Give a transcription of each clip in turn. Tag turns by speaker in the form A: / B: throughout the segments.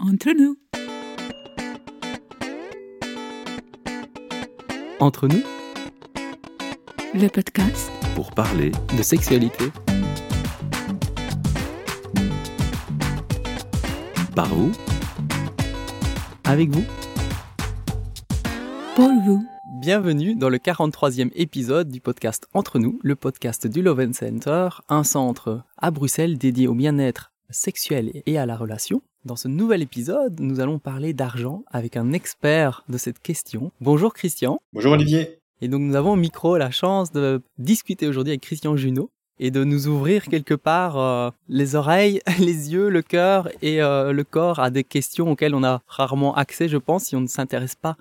A: Entre nous.
B: Entre nous,
A: Le podcast
C: pour parler
B: de sexualité.
C: par vous
B: Avec vous.
A: pour vous.
B: Bienvenue dans le 43e épisode du podcast Entre nous, le podcast du Love Center, un centre à Bruxelles dédié au bien-être sexuel et à la relation. Dans ce nouvel épisode, nous allons parler d'argent avec un expert de cette question. Bonjour Christian.
D: Bonjour Olivier.
B: Et donc nous avons au micro la chance de discuter aujourd'hui avec Christian Junot et de nous ouvrir quelque part euh, les oreilles, les yeux, le cœur et euh, le corps à des questions auxquelles on a rarement accès, je pense, si on ne s'intéresse pas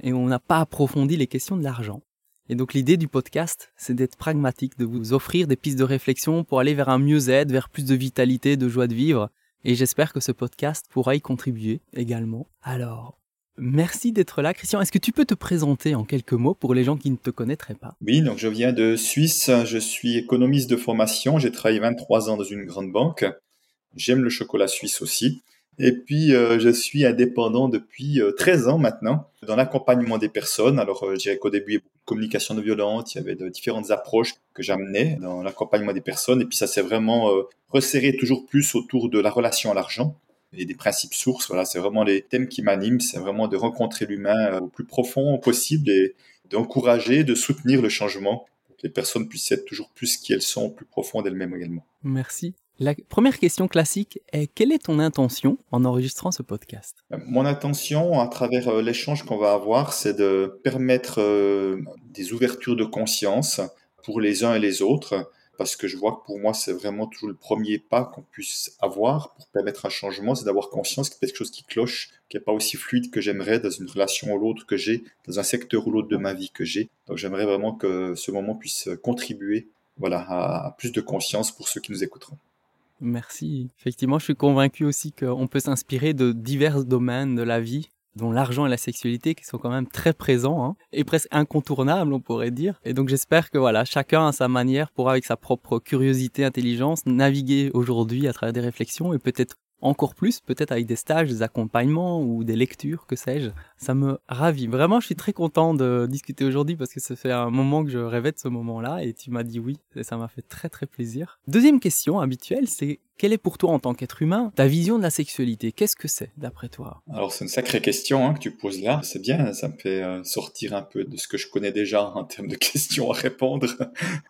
B: et on n'a pas approfondi les questions de l'argent. Et donc l'idée du podcast, c'est d'être pragmatique, de vous offrir des pistes de réflexion pour aller vers un mieux-être, vers plus de vitalité, de joie de vivre. Et j'espère que ce podcast pourra y contribuer également. Alors, merci d'être là. Christian, est-ce que tu peux te présenter en quelques mots pour les gens qui ne te connaîtraient pas?
D: Oui, donc je viens de Suisse, je suis économiste de formation, j'ai travaillé 23 ans dans une grande banque, j'aime le chocolat suisse aussi, et puis euh, je suis indépendant depuis euh, 13 ans maintenant dans l'accompagnement des personnes. Alors euh, je dirais qu'au début il y avait beaucoup de communication non violente, il y avait de différentes approches que j'amenais dans l'accompagnement des personnes, et puis ça s'est vraiment euh, resserré toujours plus autour de la relation à l'argent et des principes sources. Voilà, c'est vraiment les thèmes qui m'animent, c'est vraiment de rencontrer l'humain euh, au plus profond possible et d'encourager, de soutenir le changement que les personnes puissent être toujours plus qui elles sont, plus profond d'elles-mêmes également.
B: Merci. La première question classique est quelle est ton intention en enregistrant ce podcast?
D: Euh, Mon intention, à travers euh, l'échange qu'on va avoir, c'est de permettre euh, des ouvertures de conscience pour les uns et les autres, parce que je vois que pour moi, c'est vraiment toujours le premier pas qu'on puisse avoir pour permettre un changement, c'est d'avoir conscience qu'il y a quelque chose qui cloche, qui n'est pas aussi fluide que j'aimerais dans une relation ou l'autre que j'ai, dans un secteur ou l'autre de ma vie que j'ai. Donc j'aimerais vraiment que ce moment puisse contribuer voilà, à, à plus de conscience pour ceux qui nous écouteront.
B: Merci. Effectivement, je suis convaincu aussi qu'on peut s'inspirer de divers domaines de la vie, dont l'argent et la sexualité, qui sont quand même très présents hein, et presque incontournables, on pourrait dire. Et donc j'espère que voilà, chacun à sa manière pourra, avec sa propre curiosité, intelligence, naviguer aujourd'hui à travers des réflexions et peut-être encore plus, peut-être avec des stages, des accompagnements ou des lectures, que sais-je. Ça me ravit. Vraiment, je suis très content de discuter aujourd'hui parce que ça fait un moment que je rêvais de ce moment-là et tu m'as dit oui et ça m'a fait très très plaisir. Deuxième question habituelle, c'est quelle est pour toi en tant qu'être humain ta vision de la sexualité? Qu'est-ce que c'est d'après toi?
D: Alors c'est une sacrée question hein, que tu poses là. C'est bien, ça me fait euh, sortir un peu de ce que je connais déjà en termes de questions à répondre.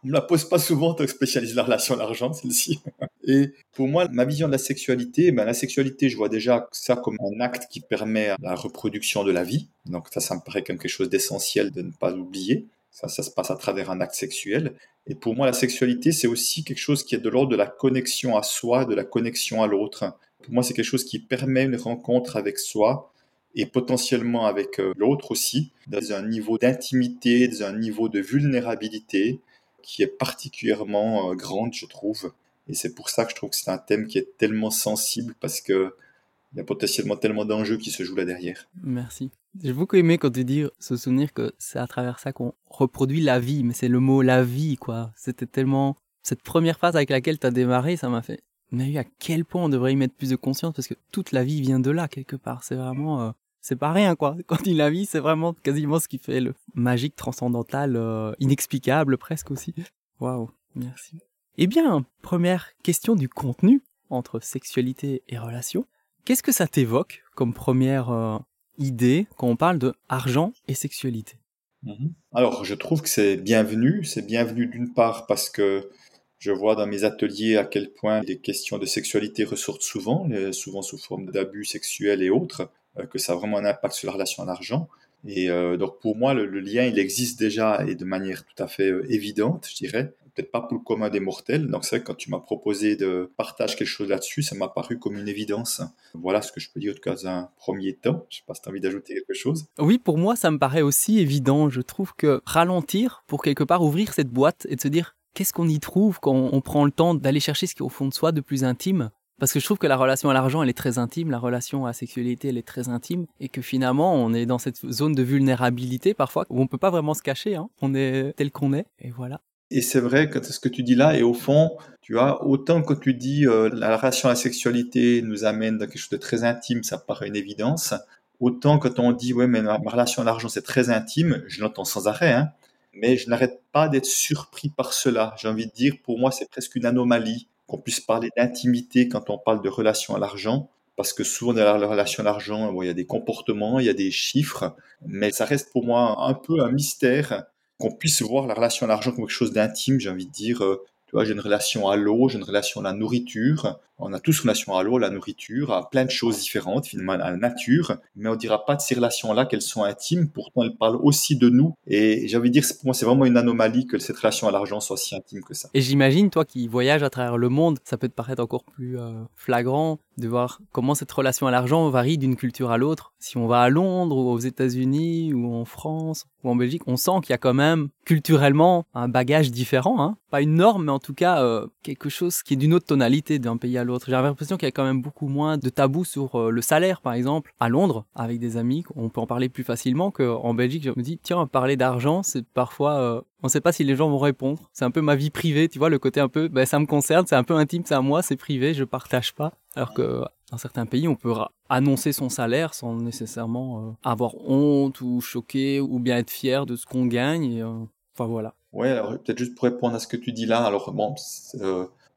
D: On me la pose pas souvent, que spécialise la relation à l'argent, celle-ci. Et pour moi, ma vision de la sexualité, ben, la sexualité, je vois déjà ça comme un acte qui permet la reproduction de la vie. Donc ça, ça me paraît comme quelque chose d'essentiel de ne pas oublier. Ça, ça se passe à travers un acte sexuel. Et pour moi, la sexualité, c'est aussi quelque chose qui est de l'ordre de la connexion à soi, de la connexion à l'autre. Pour moi, c'est quelque chose qui permet une rencontre avec soi et potentiellement avec euh, l'autre aussi, dans un niveau d'intimité, dans un niveau de vulnérabilité qui est particulièrement euh, grande, je trouve. Et c'est pour ça que je trouve que c'est un thème qui est tellement sensible parce que il y a potentiellement tellement d'enjeux qui se jouent là derrière.
B: Merci. J'ai beaucoup aimé quand tu dis se souvenir que c'est à travers ça qu'on reproduit la vie, mais c'est le mot la vie, quoi. C'était tellement. Cette première phrase avec laquelle tu as démarré, ça m'a fait. Mais à quel point on devrait y mettre plus de conscience parce que toute la vie vient de là, quelque part. C'est vraiment. euh, c'est pas rien, quoi. Quand il la vie, c'est vraiment quasiment ce qui fait le magique, transcendantal, euh, inexplicable presque aussi. Waouh, merci. Eh bien, première question du contenu entre sexualité et relation. Qu'est-ce que ça t'évoque comme première euh, idée quand on parle de argent et sexualité
D: Mhm. Alors, je trouve que c'est bienvenu. C'est bienvenu d'une part parce que je vois dans mes ateliers à quel point les questions de sexualité ressortent souvent, souvent sous forme d'abus sexuels et autres, euh, que ça a vraiment un impact sur la relation à l'argent. Et euh, donc pour moi, le, le lien, il existe déjà et de manière tout à fait euh, évidente, je dirais. Peut-être pas pour le commun des mortels. Donc c'est vrai que quand tu m'as proposé de partager quelque chose là-dessus, ça m'a paru comme une évidence. Voilà ce que je peux dire en tout cas dans un premier temps. Je sais pas si tu as envie d'ajouter quelque chose.
B: Oui, pour moi, ça me paraît aussi évident. Je trouve que ralentir pour quelque part ouvrir cette boîte et de se dire qu'est-ce qu'on y trouve quand on prend le temps d'aller chercher ce qui est au fond de soi de plus intime? Parce que je trouve que la relation à l'argent, elle est très intime, la relation à la sexualité, elle est très intime, et que finalement, on est dans cette zone de vulnérabilité parfois où on peut pas vraiment se cacher, hein. on est tel qu'on est, et voilà.
D: Et c'est vrai que ce que tu dis là, et au fond, tu vois, autant que tu dis euh, la relation à la sexualité nous amène dans quelque chose de très intime, ça paraît une évidence. Autant quand on dit, ouais, mais ma, relation à l'argent, c'est très intime, je l'entends sans arrêt, hein, mais je n'arrête pas d'être surpris par cela. J'ai envie de dire, pour moi, c'est presque une anomalie qu'on puisse parler d'intimité quand on parle de relation à l'argent parce que souvent dans la relation à l'argent, bon, il y a des comportements, il y a des chiffres, mais ça reste pour moi un peu un mystère qu'on puisse voir la relation à l'argent comme quelque chose d'intime, j'ai envie de dire. Euh, tu vois, j'ai une relation à l'eau, j'ai une relation à la nourriture. On a tous relation à l'eau, à la nourriture, à plein de choses différentes, finalement, à la nature. Mais on dira pas de ces relations-là qu'elles sont intimes. Pourtant, elles parlent aussi de nous. Et j'ai envie de dire, pour moi, c'est vraiment une anomalie que cette relation à l'argent soit si intime que ça.
B: Et j'imagine, toi qui voyages à travers le monde, ça peut te paraître encore plus euh, flagrant de voir comment cette relation à l'argent varie d'une culture à l'autre. Si on va à Londres ou aux États-Unis ou en France ou en Belgique, on sent qu'il y a quand même culturellement un bagage différent. Hein. Pas une norme, mais en tout cas euh, quelque chose qui est d'une autre tonalité d'un pays à l'autre. J'ai l'impression qu'il y a quand même beaucoup moins de tabous sur euh, le salaire, par exemple. À Londres, avec des amis, on peut en parler plus facilement qu'en Belgique. Je me dis, tiens, parler d'argent, c'est parfois... Euh, on ne sait pas si les gens vont répondre. C'est un peu ma vie privée, tu vois, le côté un peu, ben, ça me concerne, c'est un peu intime, c'est à moi, c'est privé, je partage pas. Alors que dans certains pays, on peut annoncer son salaire sans nécessairement euh, avoir honte ou choquer ou bien être fier de ce qu'on gagne. Enfin voilà.
D: Ouais, alors peut-être juste pour répondre à ce que tu dis là. Alors bon,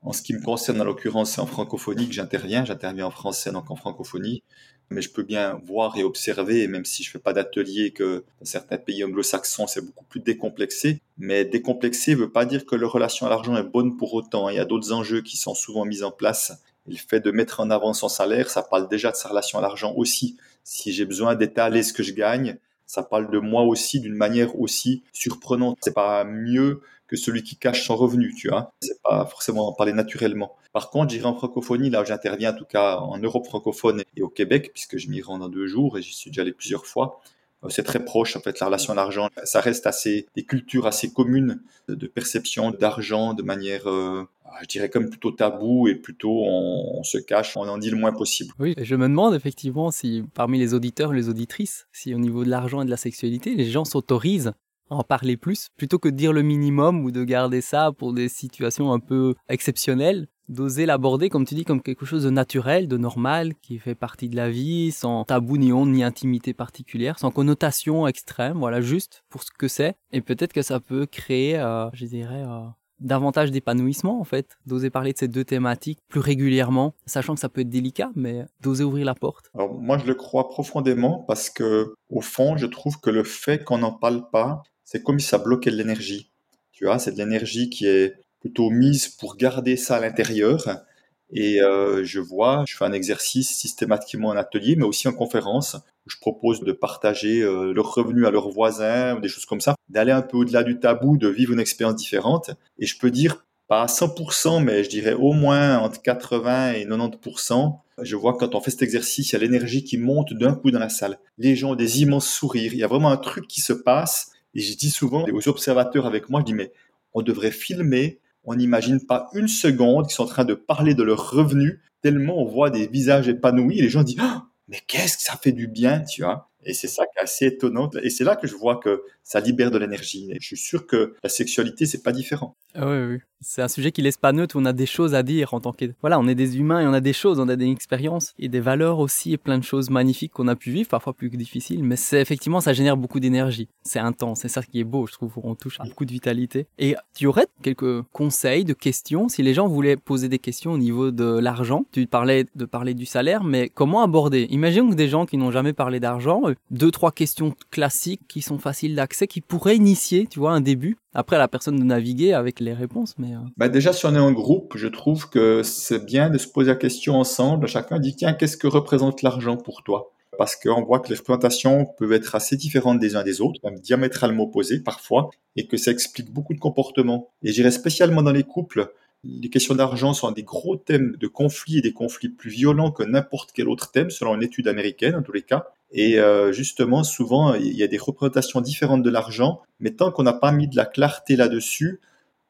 D: en ce qui me concerne, en l'occurrence, c'est en francophonie que j'interviens. J'interviens en français, donc en francophonie mais je peux bien voir et observer, même si je fais pas d'atelier, que dans certains pays anglo-saxons, c'est beaucoup plus décomplexé. Mais décomplexé veut pas dire que leur relation à l'argent est bonne pour autant. Il y a d'autres enjeux qui sont souvent mis en place. le fait de mettre en avant son salaire, ça parle déjà de sa relation à l'argent aussi. Si j'ai besoin d'étaler ce que je gagne, ça parle de moi aussi d'une manière aussi surprenante. C'est pas mieux que celui qui cache son revenu, tu vois. C'est pas forcément en parler naturellement. Par contre, j'irai en francophonie, là où j'interviens, en tout cas en Europe francophone et au Québec, puisque je m'y rends dans deux jours et j'y suis déjà allé plusieurs fois. Euh, c'est très proche, en fait, la relation à l'argent. Ça reste assez, des cultures assez communes de perception d'argent de manière, euh, je dirais comme plutôt tabou et plutôt on, se cache, on en dit le moins possible.
B: Oui, je me demande effectivement si parmi les auditeurs les auditrices, si au niveau de l'argent et de la sexualité, les gens s'autorisent en parler plus, plutôt que de dire le minimum ou de garder ça pour des situations un peu exceptionnelles, d'oser l'aborder, comme tu dis, comme quelque chose de naturel, de normal, qui fait partie de la vie, sans tabou ni honte ni intimité particulière, sans connotation extrême, voilà, juste pour ce que c'est. Et peut-être que ça peut créer, euh, je dirais, euh, davantage d'épanouissement en fait, d'oser parler de ces deux thématiques plus régulièrement, sachant que ça peut être délicat, mais d'oser ouvrir la porte.
D: Alors moi je le crois profondément parce que au fond je trouve que le fait qu'on n'en parle pas, c'est comme si ça bloquait de l'énergie. Tu vois, c'est de l'énergie qui est plutôt mise pour garder ça à l'intérieur. Et euh, je vois, je fais un exercice systématiquement en atelier, mais aussi en conférence, où je propose de partager euh, leurs revenus à leurs voisins ou des choses comme ça, d'aller un peu au-delà du tabou, de vivre une expérience différente. Et je peux dire, pas à 100%, mais je dirais au moins entre 80 et 90%, je vois quand on fait cet exercice, il y a l'énergie qui monte d'un coup dans la salle. Les gens ont des immenses sourires. Il y a vraiment un truc qui se passe et je dis souvent aux observateurs avec moi, je dis, mais on devrait filmer, on n'imagine pas une seconde qu'ils sont en train de parler de leurs revenus, tellement on voit des visages épanouis, et les gens disent, oh, mais qu'est-ce que ça fait du bien, tu vois? Et c'est ça qui est assez étonnant. Et c'est là que je vois que ça libère de l'énergie. Je suis sûr que la sexualité, c'est pas différent.
B: Ah oui, oui. C'est un sujet qui laisse pas neutre. On a des choses à dire en tant que. Voilà, on est des humains et on a des choses, on a des expériences et des valeurs aussi et plein de choses magnifiques qu'on a pu vivre, parfois plus difficiles. Mais c'est effectivement, ça génère beaucoup d'énergie. C'est intense. C'est ça qui est beau, je trouve. On touche à beaucoup de vitalité. Et tu aurais quelques conseils de questions? Si les gens voulaient poser des questions au niveau de l'argent. Tu parlais de parler du salaire, mais comment aborder? Imaginons que des gens qui n'ont jamais parlé d'argent, deux, trois questions classiques qui sont faciles d'accès, qui pourraient initier, tu vois, un début. Après, la personne de naviguer avec les réponses, mais... Euh.
D: Bah déjà, si on est en groupe, je trouve que c'est bien de se poser la question ensemble. Chacun dit, tiens, qu'est-ce que représente l'argent pour toi? Parce qu'on voit que les représentations peuvent être assez différentes des uns des autres, même diamétralement opposées parfois, et que ça explique beaucoup de comportements. Et j'irais spécialement dans les couples, les questions d'argent sont des gros thèmes de conflits et des conflits plus violents que n'importe quel autre thème, selon une étude américaine en tous les cas. Et euh, justement, souvent, il y a des représentations différentes de l'argent, mais tant qu'on n'a pas mis de la clarté là-dessus,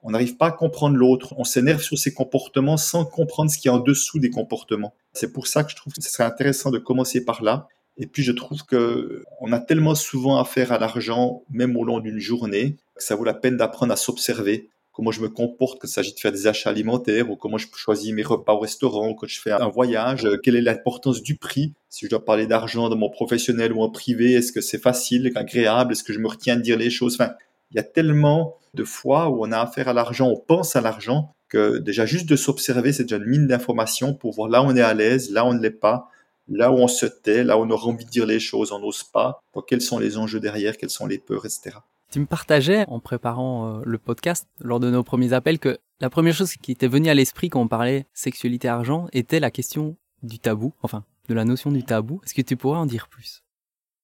D: on n'arrive pas à comprendre l'autre. On s'énerve sur ses comportements sans comprendre ce qui est en dessous des comportements. C'est pour ça que je trouve que ce serait intéressant de commencer par là. Et puis je trouve que on a tellement souvent affaire à l'argent, même au long d'une journée, que ça vaut la peine d'apprendre à s'observer comment je me comporte quand il s'agit de faire des achats alimentaires ou comment je choisis mes repas au restaurant quand je fais un voyage, euh, quelle est l'importance du prix, si je dois parler d'argent dans mon professionnel ou en privé, est-ce que c'est facile, agréable, est-ce que je me retiens de dire les choses, enfin, il y a tellement de fois où on a affaire à l'argent, on pense à l'argent, que déjà juste de s'observer, c'est déjà une mine d'informations pour voir là où on est à l'aise, là où on ne l'est pas, là où on se tait, là où on aura envie de dire les choses, on n'ose pas, quels sont les enjeux derrière, quelles sont les peurs, etc.
B: Tu me partageais en préparant euh, le podcast lors de nos premiers appels que la première chose qui était venue à l'esprit quand on parlait sexualité argent était la question du tabou, enfin de la notion du tabou. Est-ce que tu pourrais en dire plus?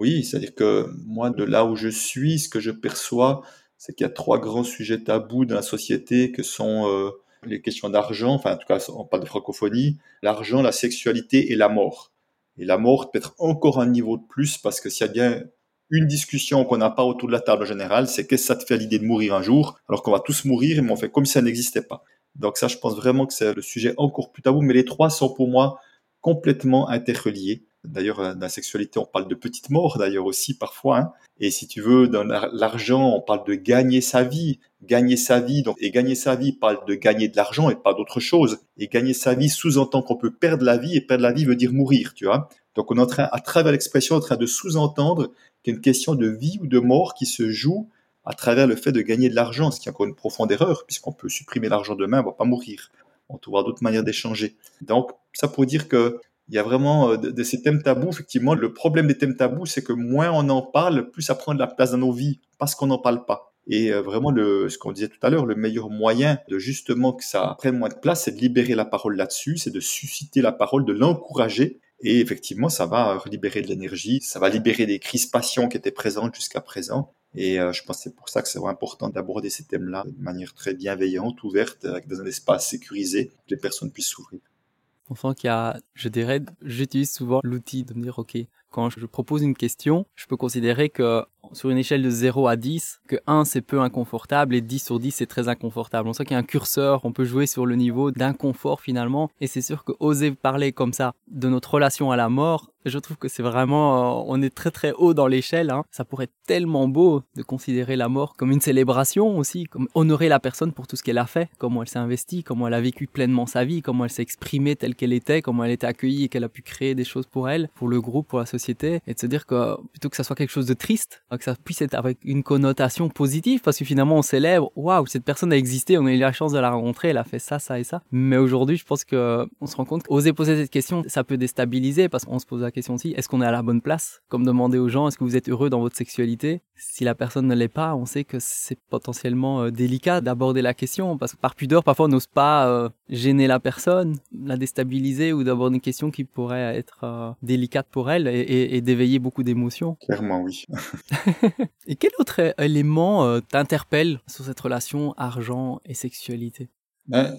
D: Oui, c'est-à-dire que moi, de là où je suis, ce que je perçois, c'est qu'il y a trois grands sujets tabous dans la société que sont euh, les questions d'argent, enfin en tout cas on parle de francophonie, l'argent, la sexualité et la mort. Et la mort peut être encore un niveau de plus parce que s'il y a bien une discussion qu'on n'a pas autour de la table en général, c'est qu'est-ce que ça te fait l'idée de mourir un jour, alors qu'on va tous mourir, mais on fait comme si ça n'existait pas. Donc ça, je pense vraiment que c'est le sujet encore plus tabou, mais les trois sont pour moi complètement interreliés. D'ailleurs, euh, dans la sexualité, on parle de petite mort, d'ailleurs aussi parfois. Hein. Et si tu veux, dans l'argent, on parle de gagner sa vie, gagner sa vie. Donc, et gagner sa vie parle de gagner de l'argent et pas d'autre chose. Et gagner sa vie sous-entend qu'on peut perdre la vie et perdre la vie veut dire mourir, tu vois. Donc, on est en train, à travers l'expression, en train de sous-entendre qu'il y a une question de vie ou de mort qui se joue à travers le fait de gagner de l'argent, ce qui est encore une profonde erreur, puisqu'on peut supprimer l'argent demain, on va pas mourir. On trouvera d'autres manières d'échanger. Donc, ça pour dire que il y a vraiment euh, de, ces thèmes tabous, effectivement, le problème des thèmes tabous, c'est que moins on en parle, plus ça prend de la place dans nos vies, parce qu'on n'en parle pas. Et euh, vraiment, ce qu'on disait tout à l'heure, le meilleur moyen de justement que ça prenne moins de place, c'est de libérer la parole là-dessus, c'est de susciter la parole, de l'encourager. Et effectivement, ça va libérer de l'énergie, ça va libérer des crispations qui étaient présentes jusqu'à présent. Et euh, je pense que c'est pour ça que c'est important d'aborder ces thèmes-là de manière très bienveillante, ouverte, dans un espace sécurisé, que les personnes puissent s'ouvrir.
B: Sent qu'il y a, je dirais, j'utilise souvent l'outil de me dire, OK, quand je propose une question, je peux considérer que sur une échelle de 0 à 10, que 1 c'est peu inconfortable et 10 sur 10 c'est très inconfortable. On sent qu'il y a un curseur, on peut jouer sur le niveau d'inconfort finalement. Et c'est sûr que oser parler comme ça de notre relation à la mort, je trouve que c'est vraiment, euh, on est très très haut dans l'échelle. Hein. Ça pourrait être tellement beau de considérer la mort comme une célébration aussi, comme honorer la personne pour tout ce qu'elle a fait, comment elle s'est investie, comment elle a vécu pleinement sa vie, comment elle s'est exprimée telle qu'elle était, comment elle était accueillie et qu'elle a pu créer des choses pour elle, pour le groupe, pour la société, et de se dire que plutôt que ça soit quelque chose de triste, que ça puisse être avec une connotation positive, parce que finalement on célèbre, waouh, cette personne a existé, on a eu la chance de la rencontrer, elle a fait ça, ça et ça. Mais aujourd'hui, je pense que on se rend compte qu'oser poser cette question, ça peut déstabiliser, parce qu'on se pose la question aussi, est-ce qu'on est à la bonne place? Comme demander aux gens, est-ce que vous êtes heureux dans votre sexualité? Si la personne ne l'est pas, on sait que c'est potentiellement euh, délicat d'aborder la question, parce que par pudeur, parfois on n'ose pas euh, gêner la personne, la déstabiliser ou d'aborder une question qui pourrait être euh, délicate pour elle et d'éveiller beaucoup d'émotions.
D: Clairement, oui.
B: et quel autre élément t'interpelle sur cette relation argent et sexualité?
D: Ben,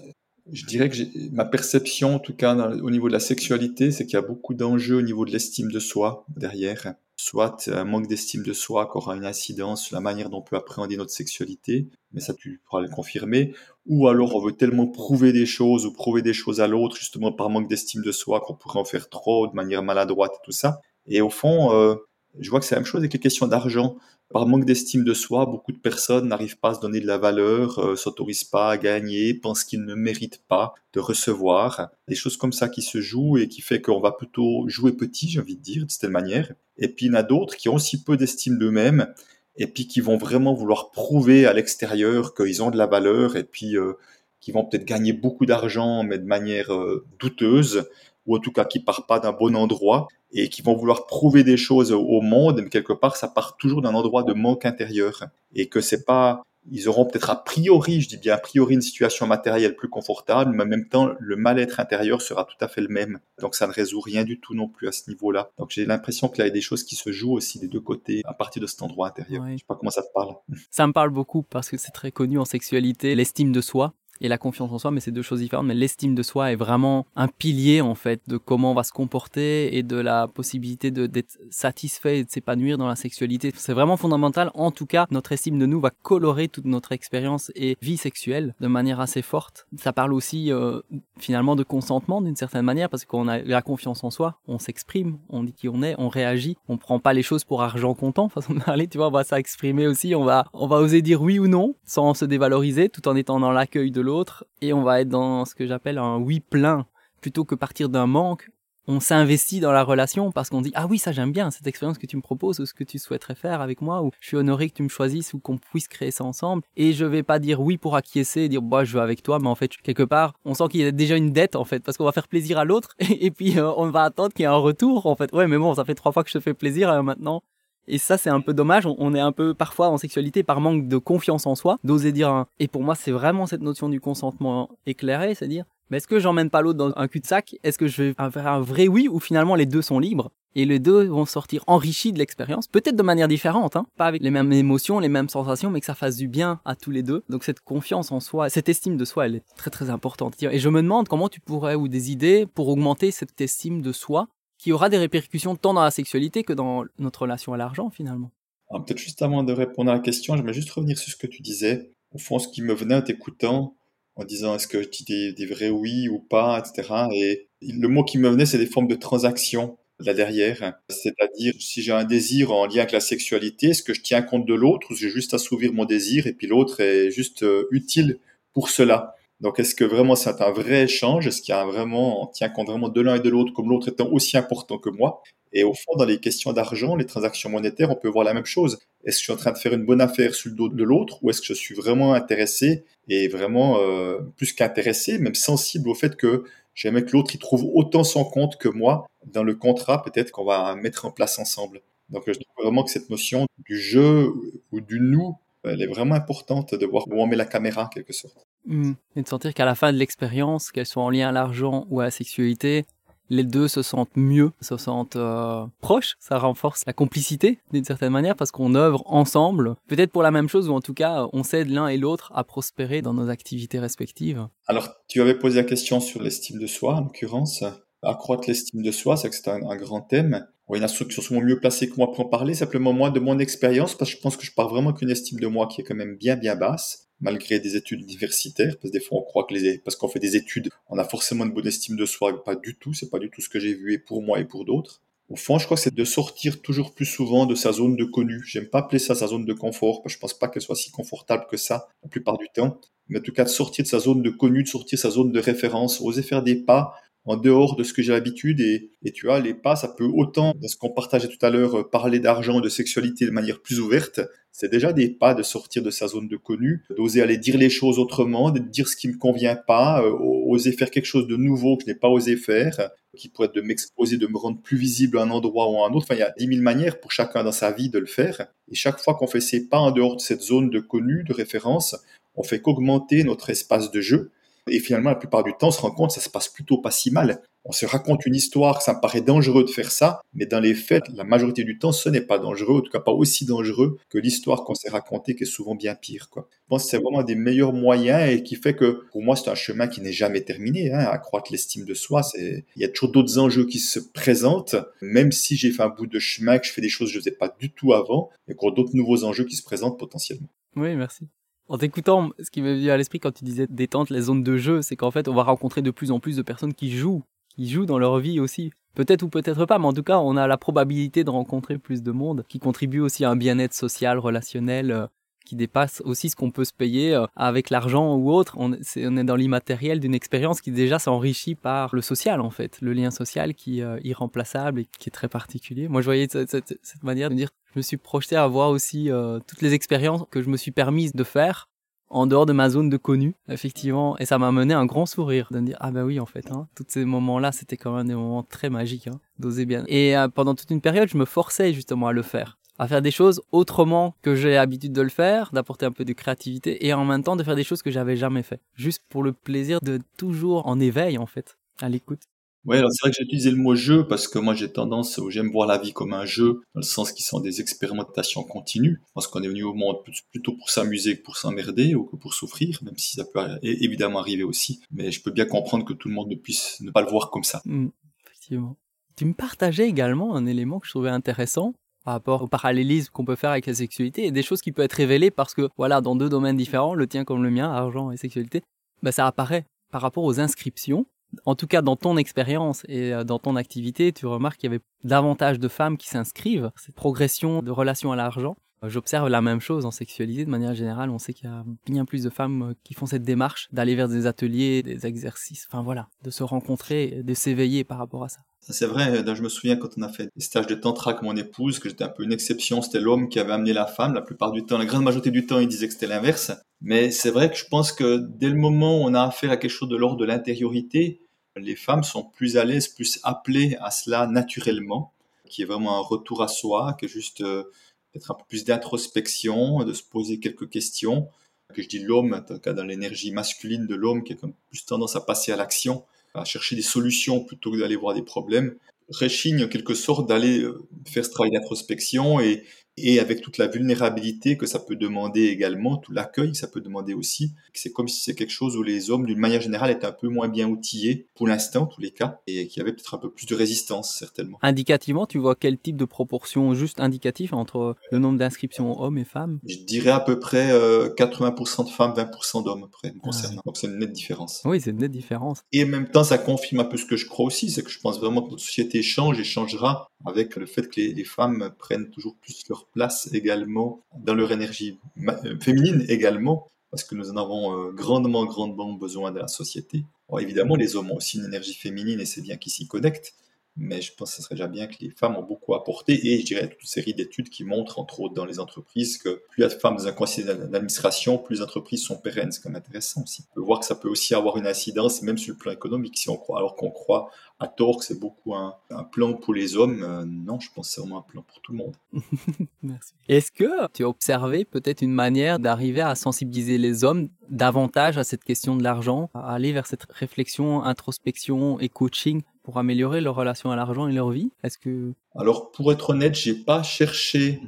D: je dirais que ma perception, en tout cas au niveau de la sexualité, c'est qu'il y a beaucoup d'enjeux au niveau de l'estime de soi derrière. Soit un manque d'estime de soi qui aura une incidence sur la manière dont on peut appréhender notre sexualité, mais ça tu pourras le confirmer. Ou alors on veut tellement prouver des choses ou prouver des choses à l'autre justement par manque d'estime de soi qu'on pourrait en faire trop de manière maladroite et tout ça. Et au fond, euh, je vois que c'est la même chose avec les questions d'argent. Par manque d'estime de soi, beaucoup de personnes n'arrivent pas à se donner de la valeur, euh, s'autorisent pas à gagner, pensent qu'ils ne méritent pas de recevoir. Des choses comme ça qui se jouent et qui fait qu'on va plutôt jouer petit, j'ai envie de dire, de cette manière. Et puis il y en a d'autres qui ont aussi peu d'estime d'eux-mêmes et puis qui vont vraiment vouloir prouver à l'extérieur qu'ils ont de la valeur et puis euh, qui vont peut-être gagner beaucoup d'argent mais de manière euh, douteuse ou en tout cas qui part pas d'un bon endroit et qui vont vouloir prouver des choses au monde, mais quelque part, ça part toujours d'un endroit de manque intérieur et que c'est pas, ils auront peut-être a priori, je dis bien a priori, une situation matérielle plus confortable, mais en même temps, le mal-être intérieur sera tout à fait le même. Donc ça ne résout rien du tout non plus à ce niveau-là. Donc j'ai l'impression qu'il y a des choses qui se jouent aussi des deux côtés à partir de cet endroit intérieur. Je sais pas comment ça te parle.
B: Ça me parle beaucoup parce que c'est très connu en sexualité, l'estime de soi et la confiance en soi, mais c'est deux choses différentes. Mais l'estime de soi est vraiment un pilier en fait de comment on va se comporter et de la possibilité d'être satisfait et de s'épanouir dans la sexualité. C'est vraiment fondamental. En tout cas, notre estime de nous va colorer toute notre expérience et vie sexuelle de manière assez forte. Ça parle aussi euh, finalement de consentement d'une certaine manière parce qu'on a la confiance en soi, on s'exprime, on dit qui on est, on réagit, on prend pas les choses pour argent comptant, façon de parler, tu vois, on va s'exprimer aussi, on va, on va oser dire oui ou non sans se dévaloriser tout en étant dans l'accueil de l'autre et on va être dans ce que j'appelle un oui plein. Plutôt que partir d'un manque on s'investit dans la relation parce qu'on dit ah oui ça j'aime bien cette expérience que tu me proposes ou ce que tu souhaiterais faire avec moi ou je suis honoré que tu me choisisses ou qu'on puisse créer ça ensemble. Et je vais pas dire oui pour acquiescer et dire bah je veux avec toi. Mais en fait quelque part on sent qu'il y a déjà une dette en fait parce qu'on va faire plaisir à l'autre. Et, puis euh, on va attendre qu'il y ait un retour en fait. Ouais mais bon ça fait trois fois que je te fais plaisir euh, maintenant et ça, c'est un peu dommage. On est un peu parfois en sexualité par manque de confiance en soi, d'oser dire. Et pour moi, c'est vraiment cette notion du consentement éclairé, c'est-à-dire mais est-ce que j'emmène pas l'autre dans un cul-de-sac? Est-ce que je vais faire un vrai oui ou finalement les deux sont libres? Et les deux vont sortir enrichis de l'expérience, peut-être de manière différente, hein, pas avec les mêmes émotions, les mêmes sensations, mais que ça fasse du bien à tous les deux. Donc cette confiance en soi, cette estime de soi, elle est très très importante. Et je me demande comment tu pourrais ou des idées pour augmenter cette estime de soi qui aura des répercussions tant dans la sexualité que dans notre relation à l'argent finalement.
D: Peut-être juste avant de répondre à la question, j'aimerais juste revenir sur ce que tu disais. Au fond, ce qui me venait en t'écoutant, en disant est-ce que je dis des, vrais oui ou pas, etc. Et le mot qui me venait, c'est des formes de transaction là derrière. C'est-à-dire, si j'ai un désir en lien avec la sexualité, est-ce que je tiens compte de l'autre ou j'ai juste assouvir mon désir et puis l'autre est juste euh, utile pour cela? Donc, est-ce que vraiment c'est un vrai échange? Est-ce qu'il y a vraiment, on tient compte vraiment de l'un et de l'autre comme l'autre étant aussi important que moi? Et au fond, dans les questions d'argent, les transactions monétaires, on peut voir la même chose. Est-ce que je suis en train de faire une bonne affaire sur le dos de l'autre ou est-ce que je suis vraiment intéressé et vraiment euh, plus qu'intéressé, même sensible au fait que j'aimerais que l'autre y trouve autant son compte que moi dans le contrat peut-être qu'on va mettre en place ensemble. Donc, je trouve vraiment que cette notion du jeu ou du nous elle est vraiment importante de voir où on met la caméra, en quelque sorte.
B: Hmm. Et de sentir qu'à la fin de l'expérience, qu'elle soit en lien à l'argent ou à la sexualité, les deux se sentent mieux, se sentent euh, proches. Ça renforce la complicité d'une certaine manière parce qu'on œuvre ensemble, peut-être pour la même chose ou en tout cas on s'aide l'un et l'autre à prospérer dans nos activités respectives.
D: Alors tu avais posé la question sur l'estime de soi en l'occurrence. Accroître l'estime de soi, c'est que c'est un, grand thème. il y en a ceux qui sont souvent mieux placés que moi pour en parler. Simplement moi, de mon expérience, parce que je pense que je pars vraiment qu'une estime de moi qui est quand même bien bien basse malgré des études universitaires, parce que des fois on croit que les, parce qu'on fait des études, on a forcément une bonne estime de soi, pas du tout, c'est pas du tout ce que j'ai vu et pour moi et pour d'autres. Au fond, je crois que c'est de sortir toujours plus souvent de sa zone de connu. J'aime pas appeler ça sa zone de confort, parce que je pense pas qu'elle soit si confortable que ça la plupart du temps. Mais en tout cas, de sortir de sa zone de connu, de sortir de sa zone de référence, oser faire des pas en dehors de ce que j'ai l'habitude. Et, et, tu vois, les pas, ça peut autant, dans ce qu'on partageait tout à l'heure, euh, parler d'argent, de sexualité de manière plus ouverte. C'est déjà des pas de sortir de sa zone de connu, d'oser aller dire les choses autrement, de dire ce qui me convient pas, euh, oser faire quelque chose de nouveau que je n'ai pas osé faire, qui pourrait être de m'exposer, de me rendre plus visible à un endroit ou à un autre. Enfin, il y a dix mille manières pour chacun dans sa vie de le faire. Et chaque fois qu'on fait ces pas en dehors de cette zone de connu, de référence, on fait qu'augmenter notre espace de jeu et finalement, la plupart du temps, on se rend compte que ça se passe plutôt pas si mal. On se raconte une histoire, ça me paraît dangereux de faire ça, mais dans les faits, la majorité du temps, ce n'est pas dangereux, en tout cas pas aussi dangereux que l'histoire qu'on s'est racontée, qui est souvent bien pire. Quoi. Je pense que c'est vraiment un des meilleurs moyens et qui fait que, pour moi, c'est un chemin qui n'est jamais terminé. Hein, accroître l'estime de soi, c'est... il y a toujours d'autres enjeux qui se présentent, même si j'ai fait un bout de chemin, que je fais des choses que je ne faisais pas du tout avant, il y a encore d'autres nouveaux enjeux qui se présentent potentiellement.
B: Oui, merci. En t'écoutant, ce qui m'est venu à l'esprit quand tu disais détente les zones de jeu, c'est qu'en fait, on va rencontrer de plus en plus de personnes qui jouent, qui jouent dans leur vie aussi. Peut-être ou peut-être pas, mais en tout cas, on a la probabilité de rencontrer plus de monde, qui contribue aussi à un bien-être social, relationnel, euh, qui dépasse aussi ce qu'on peut se payer euh, avec l'argent ou autre. On, est, dans l'immatériel d'une expérience qui déjà s'enrichit par le social en fait, le lien social qui est euh, irremplaçable et qui est très particulier. Moi je voyais cette manière de dire, je me suis projeté à voir aussi euh, toutes les expériences que je me suis permise de faire en dehors de ma zone de connu, effectivement, et ça m'a mené un grand sourire de me dire ah bah oui en fait, hein, tous ces moments-là c'était quand même des moments très magiques, hein, d'oser bien. Et pendant toute une période je me forçais justement à le faire à faire des choses autrement que j'ai l'habitude de le faire, d'apporter un peu de créativité et en même temps de faire des choses que j'avais jamais fait. Juste pour le plaisir de toujours en éveil en fait, à l'écoute.
D: Alors c'est vrai que j'ai utilisé le mot jeu parce que moi j'ai tendance, j'aime voir la vie comme un jeu, dans le sens qu'ils sont des expérimentations continues. Je pense qu'on est venu au monde plutôt pour s'amuser que pour s'emmerder ou que pour souffrir, même si ça peut évidemment arriver aussi. Mais je peux bien comprendre que tout le monde ne puisse ne pas le voir comme ça.
B: Mmh, effectivement. Tu me partageais également un élément que je trouvais intéressant par rapport au parallélisme qu'on peut faire avec la sexualité et des choses qui peuvent être révélées parce que, voilà, dans deux domaines différents, le tien comme le mien, argent et sexualité, bah, ça apparaît par rapport aux inscriptions en tout cas dans ton expérience et euh, dans ton activité, tu remarques qu'il y avait davantage de femmes qui s'inscrivent. Cette progression de relation à l'argent. Euh, j'observe la même chose en sexualité de manière générale. On sait qu'il y a bien plus de femmes euh, qui font cette démarche d'aller vers des ateliers, des exercices, enfin voilà, de se rencontrer, de s'éveiller par rapport à ça.
D: C'est vrai, je me souviens quand on a fait des stages de tantra avec mon épouse, que j'étais un peu une exception, c'était l'homme qui avait amené la femme. La plupart du temps, la grande majorité du temps, il disait que c'était l'inverse. Mais c'est vrai que je pense que dès le moment où on a affaire à quelque chose de l'ordre de l'intériorité, les femmes sont plus à l'aise, plus appelées à cela naturellement, qui est vraiment un retour à soi, qui est juste euh, peut-être un peu plus d'introspection, de se poser quelques questions. Que je dis l'homme, dans l'énergie masculine de l'homme, qui a plus tendance à passer à l'action, à chercher des solutions plutôt que d'aller voir des problèmes, réchigne en quelque sorte d'aller euh, faire ce travail d'introspection et, et avec toute la vulnérabilité que ça peut demander également, tout l'accueil que ça peut demander aussi. C'est comme si c'est quelque chose où les hommes, d'une manière générale, étaient un peu moins bien outillés, pour l'instant, en tous les cas, et qui avait peut-être un peu plus de résistance, certainement.
B: Indicativement, tu vois quel type de proportion juste indicatif entre le nombre d'inscriptions hommes et femmes?
D: Je dirais à peu près 80% euh, de femmes, 20% d'hommes, après, me concernant. Donc c'est une nette différence.
B: Oui, c'est une nette différence.
D: Et en même temps, ça confirme un peu ce que je crois aussi, c'est que je pense vraiment que notre société change et changera avec le fait que les, femmes prennent toujours plus leur place également dans leur énergie euh, féminine également, parce que nous en avons euh, grandement, grandement besoin dans la société. évidemment, les hommes ont aussi une énergie féminine et c'est bien qu'ils s'y connectent, mais je pense que ce serait déjà bien que les femmes ont beaucoup apporté et je dirais toute une série d'études qui montrent, entre autres dans les entreprises, que plus il y a de femmes dans un conseil d'administration, plus les entreprises sont pérennes. C'est quand même intéressant aussi. On peut voir que ça peut aussi avoir une incidence, même sur le plan économique, si on croit, alors qu'on croit à tort que c'est beaucoup un, plan pour les hommes. Euh, non, je pense que c'est vraiment un plan pour tout le monde.
B: Merci. Est-ce que tu as observé peut-être une manière d'arriver à sensibiliser les hommes davantage à cette question de l'argent, à aller vers cette réflexion, introspection et coaching pour améliorer leur relation à l'argent et leur vie? Est-ce que
D: alors pour être honnête, j'ai pas cherché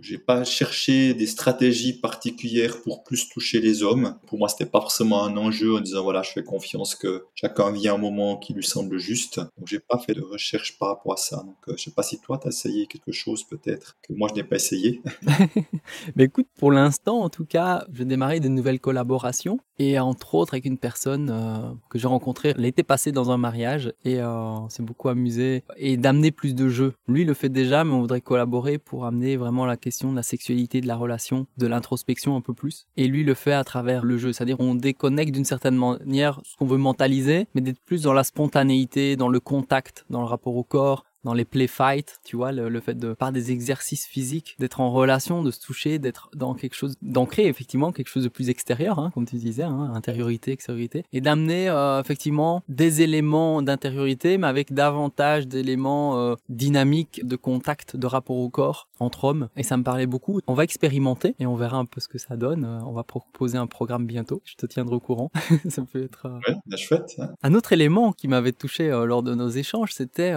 D: j'ai pas cherché des stratégies particulières pour plus toucher les hommes. Pour moi, c'était pas forcément un enjeu en disant voilà, je fais confiance que chacun vient un moment qui lui semble juste. Donc j'ai pas fait de recherche par rapport à ça. Donc euh, je sais pas si toi tu as essayé quelque chose peut-être que moi je n'ai pas essayé.
B: Mais écoute, pour l'instant en tout cas, je démarrer de nouvelles collaborations et entre autres avec une personne euh, que j'ai rencontrée l'été passé dans un mariage et euh, on s'est beaucoup amusé et d'amener plus de jeux. Lui le fait déjà, mais on voudrait collaborer pour amener vraiment la question de la sexualité, de la relation, de l'introspection un peu plus. Et lui le fait à travers le jeu, c'est-à-dire on déconnecte d'une certaine manière ce qu'on veut mentaliser, mais d'être plus dans la spontanéité, dans le contact, dans le rapport au corps, dans les play fights, tu vois, le, fait de par des exercices physiques, d'être en relation, de se toucher, d'être dans quelque chose, d'ancrer effectivement quelque chose de plus extérieur, hein, comme tu disais, hein, intériorité, extériorité, et d'amener euh, effectivement des éléments d'intériorité, mais avec davantage d'éléments euh, dynamiques de contact, de rapport au corps entre hommes. Et ça me parlait beaucoup. On va expérimenter et on verra un peu ce que ça donne. Euh, on va proposer un programme bientôt. Je te tiendrai au courant. ça peut être.
D: Ouais, bah, chouette. Hein.
B: Un autre élément qui m'avait touché lors de nos échanges, c'était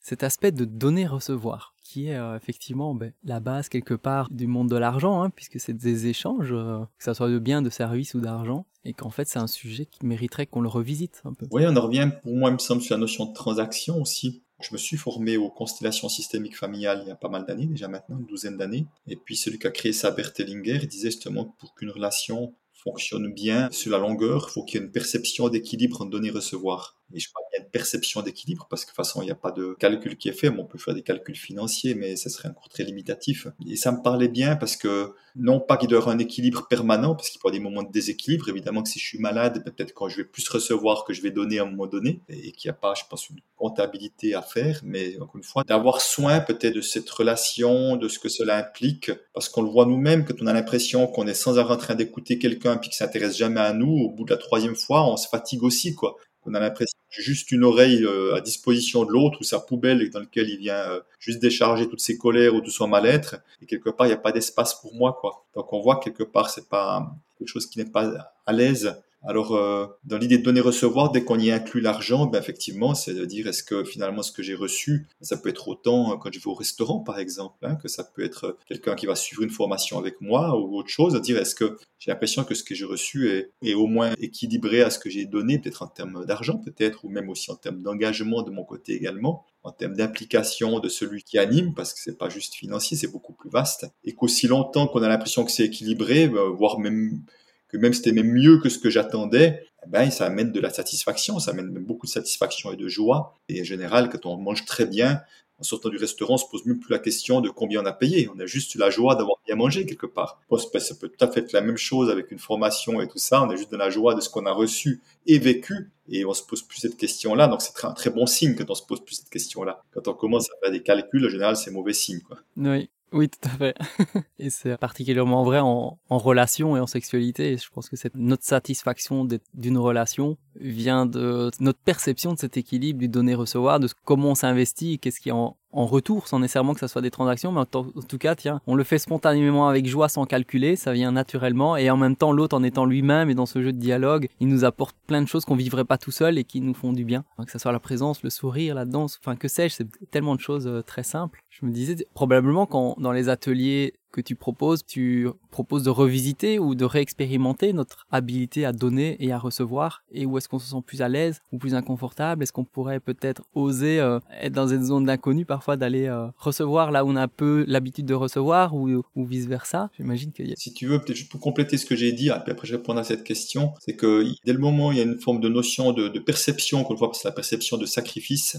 B: cette aspect de donner-recevoir qui est euh, effectivement ben, la base quelque part du monde de l'argent, hein, puisque c'est des échanges, euh, que ce soit de biens, de services ou d'argent, et qu'en fait c'est un sujet qui mériterait qu'on le revisite un peu.
D: Oui, on en revient pour moi, il me semble, sur la notion de transaction aussi. Je me suis formé aux constellations systémiques familiales il y a pas mal d'années, déjà maintenant, une douzaine d'années. Et puis celui qui a créé ça, Bertelinger, il disait justement que pour qu'une relation fonctionne bien sur la longueur, il faut qu'il y ait une perception d'équilibre en donner-recevoir. Et je parle bien de perception d'équilibre parce que de toute façon, il n'y a pas de calcul qui est fait. on peut faire des calculs financiers, mais ce serait un cours très limitatif. Et ça me parlait bien parce que non pas qu'il doit y avoir un équilibre permanent, parce qu'il peut y avoir des moments de déséquilibre. Évidemment que si je suis malade, ben, peut-être quand je vais plus recevoir que je vais donner à un moment donné, et qu'il n'y a pas, je pense, une comptabilité à faire. Mais encore une fois, d'avoir soin peut-être de cette relation, de ce que cela implique, parce qu'on le voit nous-mêmes, quand on a l'impression qu'on est sans arrêt en train d'écouter quelqu'un puis qu'il s'intéresse jamais à nous, au bout de la troisième fois, on se fatigue aussi, quoi on a l'impression juste une oreille euh, à disposition de l'autre ou sa poubelle dans laquelle il vient euh, juste décharger toutes ses colères ou tout son mal-être. Et quelque part il n'y a pas d'espace pour moi quoi. Donc on voit quelque part c'est pas quelque chose qui n'est pas à l'aise Alors, euh, dans l'idée de donner-recevoir, dès qu'on y inclut l'argent, ben effectivement, c'est de dire est-ce que finalement ce que j'ai reçu, ça peut être autant euh, quand je vais au restaurant, par exemple, hein, que ça peut être quelqu'un qui va suivre une formation avec moi ou autre chose, à dire est-ce que j'ai l'impression que ce que j'ai reçu est, est, au moins équilibré à ce que j'ai donné, peut-être en termes d'argent, peut-être, ou même aussi en termes d'engagement de mon côté également, en termes d'implication de celui qui anime, parce que c'est pas juste financier, c'est beaucoup plus vaste, et qu'aussi longtemps qu'on a l'impression que c'est équilibré, ben, voire même que même c'était même mieux que ce que j'attendais, eh ben, ça amène de la satisfaction, ça amène même beaucoup de satisfaction et de joie. Et en général, quand on mange très bien, en sortant du restaurant, on se pose même plus la question de combien on a payé. On a juste la joie d'avoir bien mangé quelque part. ça peut tout à fait être la même chose avec une formation et tout ça. On a juste de la joie de ce qu'on a reçu et vécu. Et on se pose plus cette question-là. Donc, c'est un très bon signe quand on se pose plus cette question-là. Quand on commence à faire des calculs, en général, c'est mauvais signe, quoi.
B: Oui. Oui, tout à fait. et c'est particulièrement vrai en, relation et en sexualité. Je pense que cette, notre satisfaction d'une relation vient de notre perception de cet équilibre du donner-recevoir, de comment on s'investit, qu'est-ce qui est en, en retour, sans nécessairement que ça soit des transactions, mais en, tout cas, tiens, on le fait spontanément avec joie, sans calculer, ça vient naturellement, et en même temps, l'autre, en étant lui-même et dans ce jeu de dialogue, il nous apporte plein de choses qu'on vivrait pas tout seul et qui nous font du bien. que ce soit la présence, le sourire, la danse, enfin que sais-je, c'est tellement de choses euh, très simples. Je me disais, probablement quand dans les ateliers que tu proposes, tu proposes de revisiter ou de réexpérimenter notre habilité à donner et à recevoir et où est-ce qu'on se sent plus à l'aise ou plus inconfortable? Est-ce qu'on pourrait peut-être oser euh, être dans une zone d'inconnu parfois d'aller euh, recevoir là où on a peu l'habitude de recevoir ou, vice-versa? J'imagine a...
D: Si tu veux, peut-être juste pour compléter ce que j'ai dit, après je répondre à cette question, c'est que dès le moment où il y a une forme de notion de, de perception, qu'on voit, c'est la perception de sacrifice,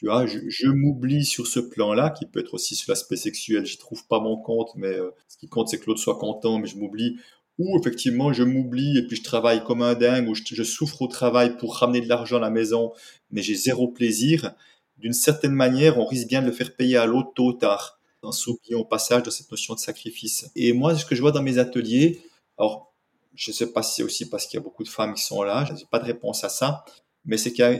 D: tu vois, je, m'oublie sur ce plan-là, qui peut être aussi sur l'aspect sexuel, j'y trouve pas mon compte, mais euh, ce qui compte, c'est que l'autre soit content, mais je m'oublie. Ou effectivement, je m'oublie et puis je travaille comme un dingue, ou je, souffre au travail pour ramener de l'argent à la maison, mais j'ai zéro plaisir. D'une certaine manière, on risque bien de le faire payer à l'autre tôt ou tard, en s'oubliant au passage de cette notion de sacrifice. Et moi, ce que je vois dans mes ateliers, alors, je ne sais pas si c'est aussi parce qu'il y a beaucoup de femmes qui sont là, je n'ai pas de réponse à ça, mais c'est qu'il y a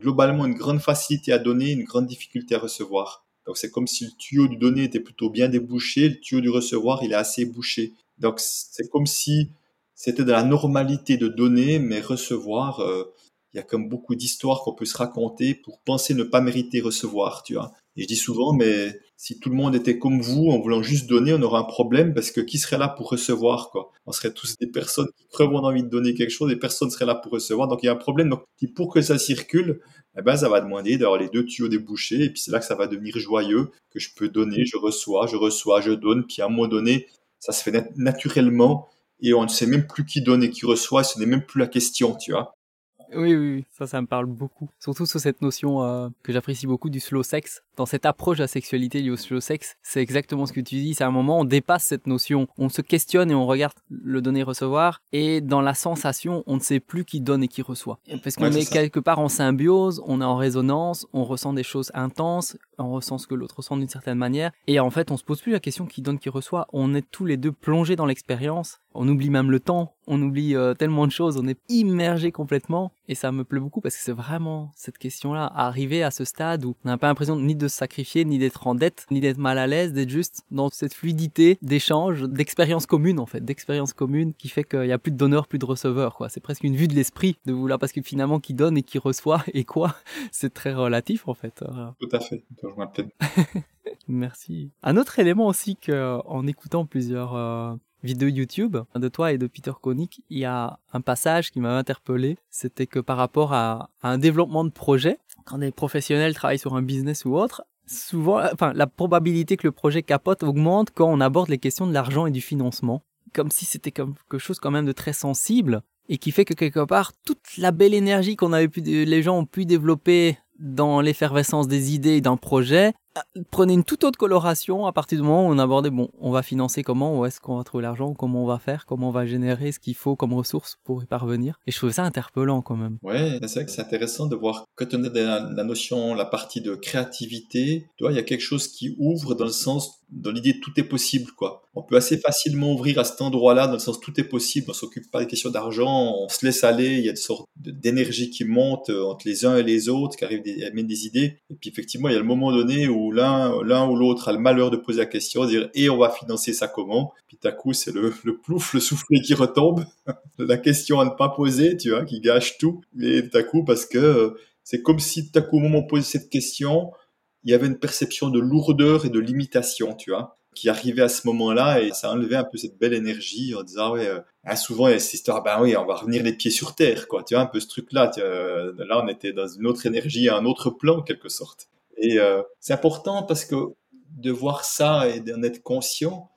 D: globalement une grande facilité à donner, une grande difficulté à recevoir. Donc c'est comme si le tuyau du donner était plutôt bien débouché, le tuyau du recevoir il est assez bouché. Donc c'est comme si c'était de la normalité de donner, mais recevoir, euh, il y a comme beaucoup d'histoires qu'on peut se raconter pour penser ne pas mériter recevoir, tu vois. Et je dis souvent, mais si tout le monde était comme vous, en voulant juste donner, on aurait un problème parce que qui serait là pour recevoir, quoi? On serait tous des personnes qui crevent d'envie de donner quelque chose et personne ne serait là pour recevoir. Donc il y a un problème. Donc pour que ça circule, eh ben, ça va demander d'avoir les deux tuyaux débouchés et puis c'est là que ça va devenir joyeux, que je peux donner, je reçois, je reçois, je donne. Puis à un moment donné, ça se fait naturellement et on ne sait même plus qui donne et qui reçoit. Ce n'est même plus la question, tu vois?
B: Oui, oui, ça, ça me parle beaucoup. Surtout sur cette notion euh, que j'apprécie beaucoup du slow sex. Dans cette approche de la sexualité liée au slow sex, c'est exactement ce que tu dis. C'est un moment, on dépasse cette notion. On se questionne et on regarde le donner-recevoir. Et dans la sensation, on ne sait plus qui donne et qui reçoit. Parce qu'on est, quelque part en symbiose, on est en résonance, on ressent des choses intenses, on ressent ce que l'autre ressent d'une certaine manière. Et en fait, on se pose plus la question qui donne, qui reçoit. On est tous les deux plongés dans l'expérience. On oublie même le temps, on oublie euh, tellement de choses, on est immergé complètement. Et ça me plaît beaucoup parce que c'est vraiment cette question-là, arriver à ce stade où on n'a pas l'impression ni de se sacrifier, ni d'être en dette, ni d'être mal à l'aise, d'être juste dans cette fluidité d'échange, d'expérience commune en fait, d'expérience commune qui fait qu'il n'y a plus de donneur, plus de receveur. quoi. C'est presque une vue de l'esprit de vouloir, parce que finalement qui donne et qui reçoit et quoi, c'est très relatif en fait.
D: Tout à fait.
B: Merci. Un autre élément aussi que en écoutant plusieurs euh, vidéo YouTube de toi et de Peter Koenig, il y a un passage qui m'a interpellé. C'était que par rapport à, un développement de projet, quand des professionnels travaillent sur un business ou autre, souvent, enfin, la probabilité que le projet capote augmente quand on aborde les questions de l'argent et du financement. Comme si c'était quelque chose quand même de très sensible et qui fait que quelque part, toute la belle énergie qu'on avait pu, les gens ont pu développer dans l'effervescence des idées d'un projet, prenez une toute autre coloration à partir du moment où on abordait, bon, on va financer comment, où est-ce qu'on va trouver l'argent, comment on va faire, comment on va générer ce qu'il faut comme ressources pour y parvenir. Et je trouvais ça interpellant quand même.
D: Ouais, c'est vrai que c'est intéressant de voir, quand on a la, notion, la partie de créativité, tu vois, il y a quelque chose qui ouvre dans le sens, dans l'idée tout est possible, quoi. On peut assez facilement ouvrir à cet endroit-là, dans le sens tout est possible, on s'occupe pas des questions d'argent, on se laisse aller, il y a une sorte d'énergie qui monte euh, entre les uns et les autres, qui arrivent à mettre des idées. Et puis effectivement, il y a le moment donné où l'un l'un ou l'autre a le malheur de poser la question, dire et on va financer ça comment? Puis à coup c'est le, le plouf, le soufflet qui retombe, la question à ne pas poser, tu vois, qui gâche tout. Et à coup parce que c'est comme si à coup au moment où on pose cette question, il y avait une perception de lourdeur et de limitation, tu vois qui arrivait à ce moment-là et ça enlevait un peu cette belle énergie en disant ah ouais euh, ah, souvent il y a cette histoire ben oui on va revenir les pieds sur terre quoi tu vois un peu ce truc là euh, là on était dans une autre énergie un autre plan en quelque sorte et euh, c'est important parce que de voir ça et d'en être conscient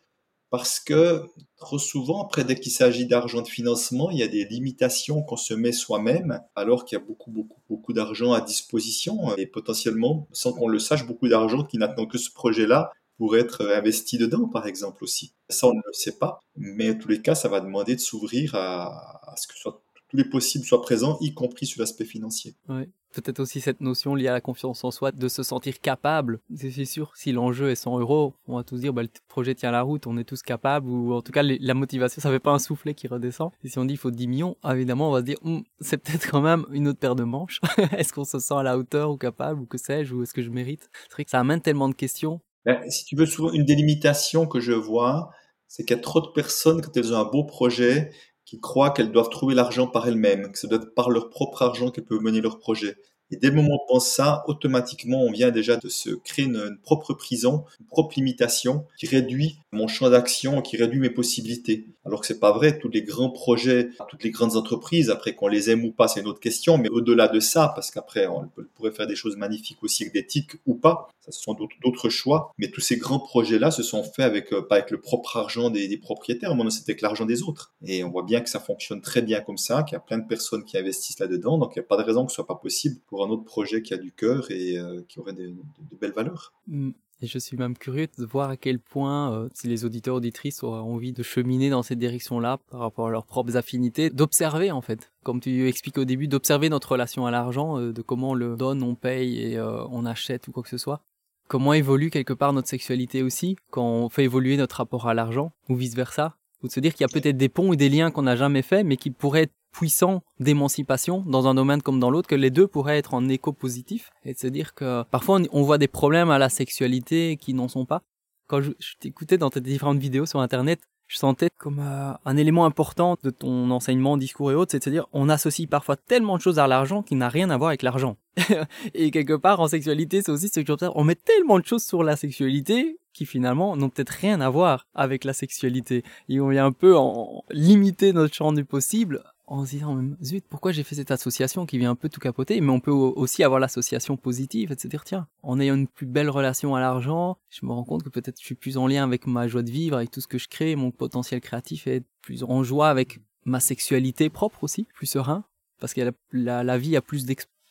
D: parce que trop souvent après dès qu'il s'agit d'argent de financement il y a des limitations qu'on se met soi-même alors qu'il y a beaucoup beaucoup beaucoup d'argent à disposition et potentiellement sans qu'on le sache beaucoup d'argent qui n'attend que ce projet là pour être investi dedans, par exemple, aussi. Ça, on ne le sait pas, mais en tous les cas, ça va demander de s'ouvrir à, ce que tous les possibles soient présents, y compris sur l'aspect financier.
B: Ouais. Peut-être aussi cette notion liée à la confiance en soi, de se sentir capable. C'est sûr, si l'enjeu est 100 euros, on va tous dire, bah, le projet tient la route, on est tous capables, ou en tout cas, la motivation, ça fait pas un soufflet qui redescend. Et si on dit il faut 10 millions, évidemment, on va se dire, hum, c'est peut-être quand même une autre paire de manches. est-ce qu'on se sent à la hauteur ou capable, ou que sais-je, ou est-ce que je mérite? C'est vrai que ça amène tellement de questions
D: ben, si tu veux, souvent, une délimitation que je vois, c'est qu'il y a trop de personnes, quand elles ont un beau projet, qui croient qu'elles doivent trouver l'argent par elles-mêmes, que être par leur propre argent qu'elles peuvent mener leur projet. Et dès le moment où on pense ça, automatiquement, on vient déjà de se créer une, propre prison, une propre limitation qui réduit mon champ d'action, qui réduit mes possibilités. Alors que c'est pas vrai, tous les grands projets, toutes les grandes entreprises, après qu'on les aime ou pas, c'est une autre question, mais au-delà de ça, parce qu'après, on pourrait faire des choses magnifiques aussi avec des tics ou pas, ça ce sont d'autres choix, mais tous ces grands projets-là se sont faits avec, euh, pas avec le propre argent des, des propriétaires, mais c'était avec l'argent des autres. Et on voit bien que ça fonctionne très bien comme ça, qu'il y a plein de personnes qui investissent là-dedans, donc il n'y a pas de raison que ce soit pas possible pour un autre projet qui a du cœur et euh, qui aurait de, belles valeurs.
B: Mm. Et je suis même curieux de voir à quel point, euh, si les auditeurs auditrices auraient envie de cheminer dans cette direction-là par rapport à leurs propres affinités, d'observer en fait, comme tu expliques au début, d'observer notre relation à l'argent, de comment on le donne, on paye et on achète ou quoi que ce soit comment évolue quelque part notre sexualité aussi quand on fait évoluer notre rapport à l'argent ou vice versa ou de se dire qu'il y a peut-être des ponts ou des liens qu'on n'a jamais fait mais qui pourraient être puissants d'émancipation dans un domaine comme dans l'autre que les deux pourraient être en écho positif et de se dire que parfois on voit des problèmes à la sexualité qui n'en sont pas quand je, t'écoutais dans tes différentes vidéos sur internet je sentais comme euh, un élément important de ton enseignement, discours et autres, c'est de se dire on associe parfois tellement de choses à l'argent qui n'a rien à voir avec l'argent. et quelque part en sexualité, c'est aussi ce que j'observe, on met tellement de choses sur la sexualité qui finalement n'ont peut-être rien à voir avec la sexualité. Et on vient un peu en limiter notre champ du possible en se disant zut pourquoi j'ai fait cette association qui vient un peu tout capoter mais on peut aussi avoir l'association positive et se dire tiens en ayant une plus belle relation à l'argent je me rends compte que peut-être je suis plus en lien avec ma joie de vivre avec tout ce que je crée mon potentiel créatif est plus en joie avec ma sexualité propre aussi plus serein parce que la, la, vie a plus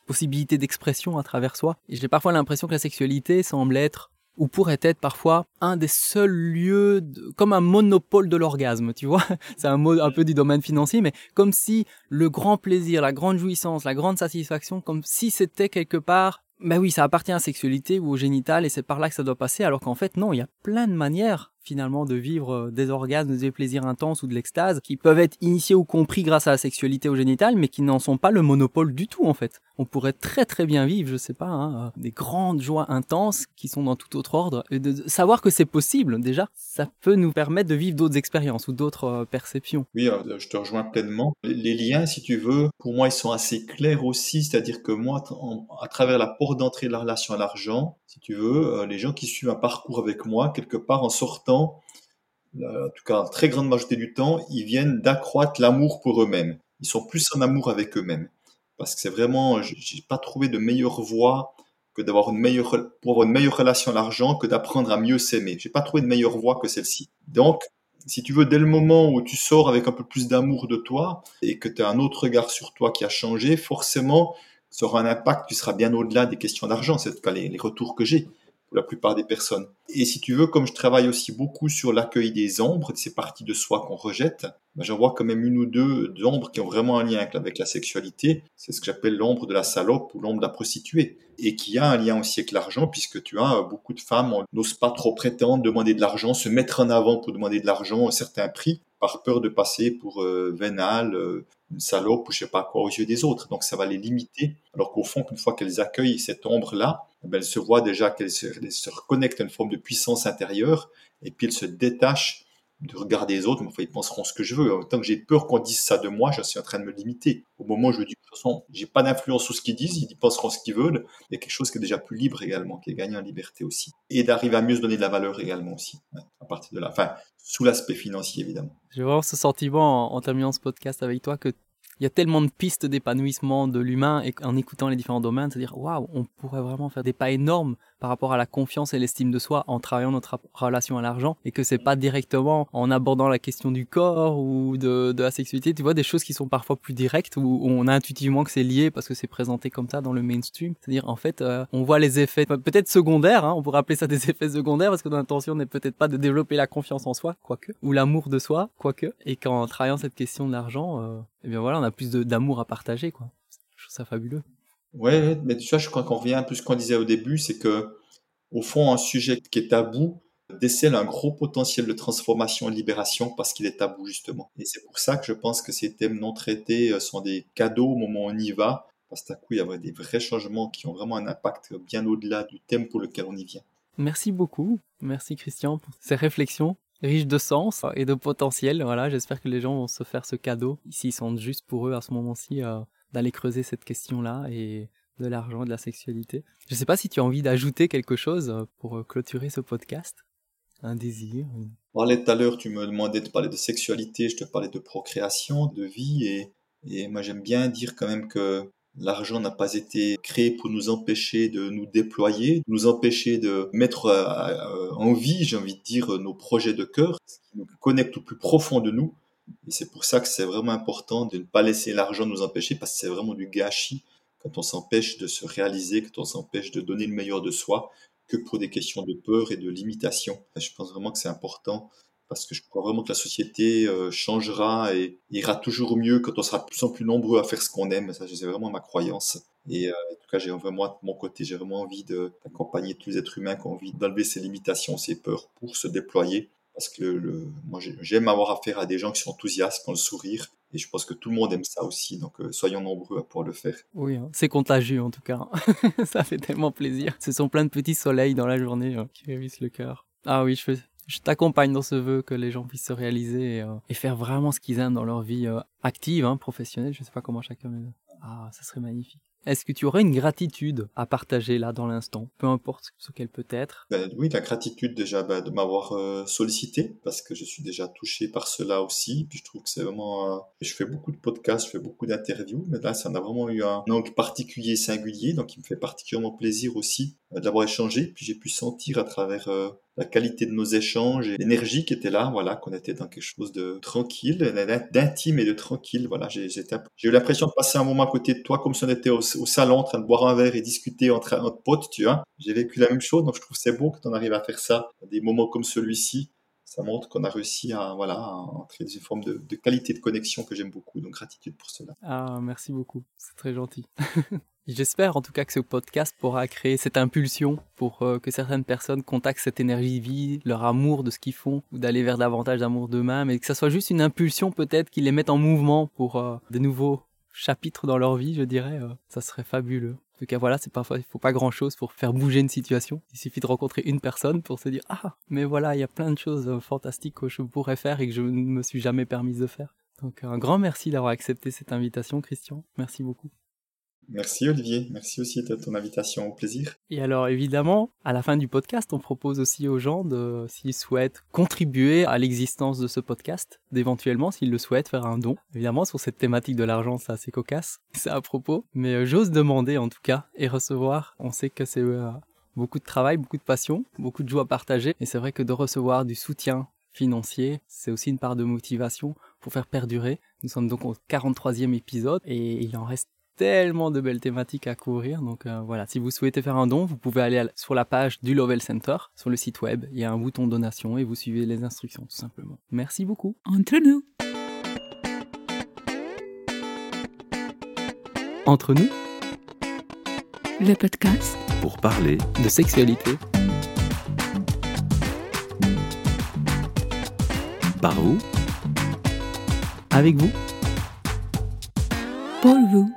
B: possibilités d'expression à travers soi. Et j'ai parfois l'impression que la sexualité semble être ou pourrait être parfois un des seuls lieux, comme un monopole de l'orgasme, tu vois? C'est un mot un peu du domaine financier, mais comme si le grand plaisir, la grande jouissance, la grande satisfaction, comme si c'était quelque part, ben oui, ça appartient à la sexualité ou au génital et c'est par là que ça doit passer, alors qu'en fait, non, il y a plein de manières finalement de vivre euh, des orgasmes, des plaisirs intenses ou de l'extase qui peuvent être initiés ou compris grâce à la sexualité ou génitale, mais qui n'en sont pas le monopole du tout en fait. On pourrait très très bien vivre, je sais pas, hein, euh, des grandes joies intenses qui sont dans tout autre ordre et de savoir que c'est possible déjà, ça peut nous permettre de vivre d'autres expériences ou d'autres euh, perceptions.
D: Oui, je te rejoins pleinement. Les liens, si tu veux, pour moi, ils sont assez clairs aussi, c'est-à-dire que moi, à travers la porte d'entrée de la relation à l'argent, si tu veux, les gens qui suivent un parcours avec moi, quelque part en sortant en tout cas, très grande majorité du temps, ils viennent d'accroître l'amour pour eux-mêmes. Ils sont plus en amour avec eux-mêmes. Parce que c'est vraiment, j'ai pas trouvé de meilleure voie que d'avoir une meilleure, pour avoir une meilleure relation à l'argent que d'apprendre à mieux s'aimer. J'ai pas trouvé de meilleure voie que celle-ci. Donc, si tu veux, dès le moment où tu sors avec un peu plus d'amour de toi et que tu as un autre regard sur toi qui a changé, forcément, ça aura un impact qui sera bien au-delà des questions d'argent. C'est en tout cas les retours que j'ai la plupart des personnes. Et si tu veux, comme je travaille aussi beaucoup sur l'accueil des ombres, de ces parties de soi qu'on rejette, ben j'en vois quand même une ou deux ombres qui ont vraiment un lien avec la sexualité. C'est ce que j'appelle l'ombre de la salope ou l'ombre de la prostituée. Et qui a un lien aussi avec l'argent, puisque tu as beaucoup de femmes n'osent pas trop prétendre, demander de l'argent, se mettre en avant pour demander de l'argent à un certain prix, par peur de passer pour euh, vénal, euh, une salope ou je sais pas quoi aux yeux des autres. Donc ça va les limiter. Alors qu'au fond, une fois qu'elles accueillent cette ombre-là, eh ben, elles se voient déjà qu'elles se, se, reconnectent à une forme de puissance intérieure et puis elles se détachent de regarder les autres, mais enfin, ils penseront ce que je veux. Tant que j'ai peur qu'on dise ça de moi, je suis en train de me limiter. Au moment où je dis, de toute façon, j'ai pas d'influence sur ce qu'ils disent, ils penseront ce qu'ils veulent. Il y a quelque chose qui est déjà plus libre également, qui est gagné en liberté aussi. Et d'arriver à mieux se donner de la valeur également aussi, à partir de là. Enfin, sous l'aspect financier, évidemment.
B: J'ai vraiment ce sentiment en, terminant ce podcast avec toi que il y a tellement de pistes d'épanouissement de l'humain et en écoutant les différents domaines, c'est-à-dire waouh, on pourrait vraiment faire des pas énormes par rapport à la confiance et l'estime de soi en travaillant notre relation à l'argent et que c'est pas directement en abordant la question du corps ou de, de, la sexualité, tu vois des choses qui sont parfois plus directes où on a intuitivement que c'est lié parce que c'est présenté comme ça dans le mainstream, c'est-à-dire en fait euh, on voit les effets peut-être secondaires, hein, on pourrait appeler ça des effets secondaires parce que notre intention n'est peut-être pas de développer la confiance en soi, quoique, ou l'amour de soi, quoique, et qu'en travaillant cette question de l'argent, euh, eh bien voilà, on a plus d'amour à partager, quoi. Je trouve ça fabuleux.
D: Ouais, mais tu vois, je crois qu'on revient un peu à ce qu'on disait au début, c'est que, au fond, un sujet qui est tabou décèle un gros potentiel de transformation et de libération parce qu'il est tabou, justement. Et c'est pour ça que je pense que ces thèmes non traités euh, sont des cadeaux au moment où on y va, parce qu'à coup, il y a des vrais changements qui ont vraiment un impact bien au-delà du thème pour lequel on y vient.
B: Merci beaucoup. Merci Christian pour ces réflexions riches de sens et de potentiel. Voilà, j'espère que les gens vont se faire ce cadeau, s'ils sont juste pour eux à ce moment-ci, euh, d'aller creuser cette question-là et de l'argent, de la sexualité. Je ne sais pas si tu as envie d'ajouter quelque chose euh, pour euh, clôturer ce podcast. Un désir.
D: On parlait tout à l'heure, tu me demandais de parler de sexualité, je te parlais de procréation, de vie, et, et moi j'aime bien dire quand même que L'argent n'a pas été créé pour nous empêcher de nous déployer, nous empêcher de mettre en vie, j'ai envie de dire, nos projets de cœur, ce qui nous connecte au plus profond de nous. Et c'est pour ça que c'est vraiment important de ne pas laisser l'argent nous empêcher, parce que c'est vraiment du gâchis quand on s'empêche de se réaliser, quand on s'empêche de donner le meilleur de soi, que pour des questions de peur et de limitation. Je pense vraiment que c'est important parce que je crois vraiment que la société euh, changera et ira toujours mieux quand on sera de plus en plus nombreux à faire ce qu'on aime. Ça, c'est vraiment ma croyance. Et euh, en tout cas, j'ai vraiment, de mon côté, j'ai vraiment envie d'accompagner tous les êtres humains qui ont envie d'enlever ces limitations, ces peurs pour se déployer. Parce que le, moi, j'aime avoir affaire à des gens qui sont enthousiastes, qui ont le sourire. Et je pense que tout le monde aime ça aussi. Donc, euh, soyons nombreux à pouvoir le faire.
B: Oui, hein. c'est contagieux en tout cas. ça fait tellement plaisir. Ce sont plein de petits soleils dans la journée qui révissent le cœur. Ah oui, je je t'accompagne dans ce vœu que les gens puissent se réaliser et, euh, faire vraiment ce qu'ils aiment dans leur vie euh, active, hein, professionnelle. Je sais pas comment chacun. Ah, ça serait magnifique. Est-ce que tu aurais une gratitude à partager là dans l'instant, peu importe ce qu'elle peut être?
D: Ben, Oui, la gratitude déjà ben, de m'avoir euh, sollicité parce que je suis déjà touché par cela aussi. Puis je trouve que c'est vraiment. Euh, je fais beaucoup de podcasts, je fais beaucoup d'interviews, mais là ça en a vraiment eu un angle particulier, singulier, donc il me fait particulièrement plaisir aussi euh, échangé. Puis j'ai pu sentir à travers la qualité de nos échanges et l'énergie qui était là, voilà, qu'on était dans quelque chose de tranquille, d'intime et de tranquille. Voilà, j'ai eu l'impression de passer un moment à côté de toi comme si on était au, salon en train de boire un verre et discuter entre notre potes, tu vois. J'ai vécu la même chose, donc je trouve c'est beau que tu arrives à faire ça, des moments comme celui-ci. Ça montre qu'on a réussi à, voilà, à entrer dans une forme de, de qualité de connexion que j'aime beaucoup. Donc gratitude pour cela.
B: Ah, merci beaucoup. C'est très gentil. J'espère en tout cas que ce podcast pourra créer cette impulsion pour euh, que certaines personnes contactent cette énergie vie, leur amour de ce qu'ils font, ou d'aller vers davantage d'amour d'eux-mêmes, que ça soit juste une impulsion peut-être qui les mette en mouvement pour euh, de nouveaux chapitres dans leur vie, je dirais. Euh, ça serait fabuleux. En tout cas, voilà, c'est parfois, il faut pas grand chose pour faire bouger une situation. Il suffit de rencontrer une personne pour se dire, ah, mais voilà, il y a plein de choses fantastiques que je pourrais faire et que je ne me suis jamais permise de faire. Donc, un grand merci d'avoir accepté cette invitation, Christian. Merci beaucoup.
D: Merci Olivier, merci aussi de ton invitation, au plaisir.
B: Et alors évidemment, à la fin du podcast, on propose aussi aux gens de, s'ils souhaitent contribuer à l'existence de ce podcast, d'éventuellement, s'ils le souhaitent, faire un don. Évidemment, sur cette thématique de l'argent, c'est assez cocasse, c'est à propos, mais euh, j'ose demander en tout cas et recevoir. On sait que c'est euh, beaucoup de travail, beaucoup de passion, beaucoup de joie à partager, et c'est vrai que de recevoir du soutien financier, c'est aussi une part de motivation pour faire perdurer. Nous sommes donc au 43e épisode et il en reste tellement de belles thématiques à couvrir. Donc euh, voilà, si vous souhaitez faire un don, vous pouvez aller sur la page du Lovell Center, sur le site web. Il y a un bouton donation et vous suivez les instructions tout simplement. Merci beaucoup.
A: Entre nous.
B: Entre nous.
A: Le podcast.
C: Pour parler
B: de sexualité.
C: Par vous
B: Avec vous
A: Pour vous,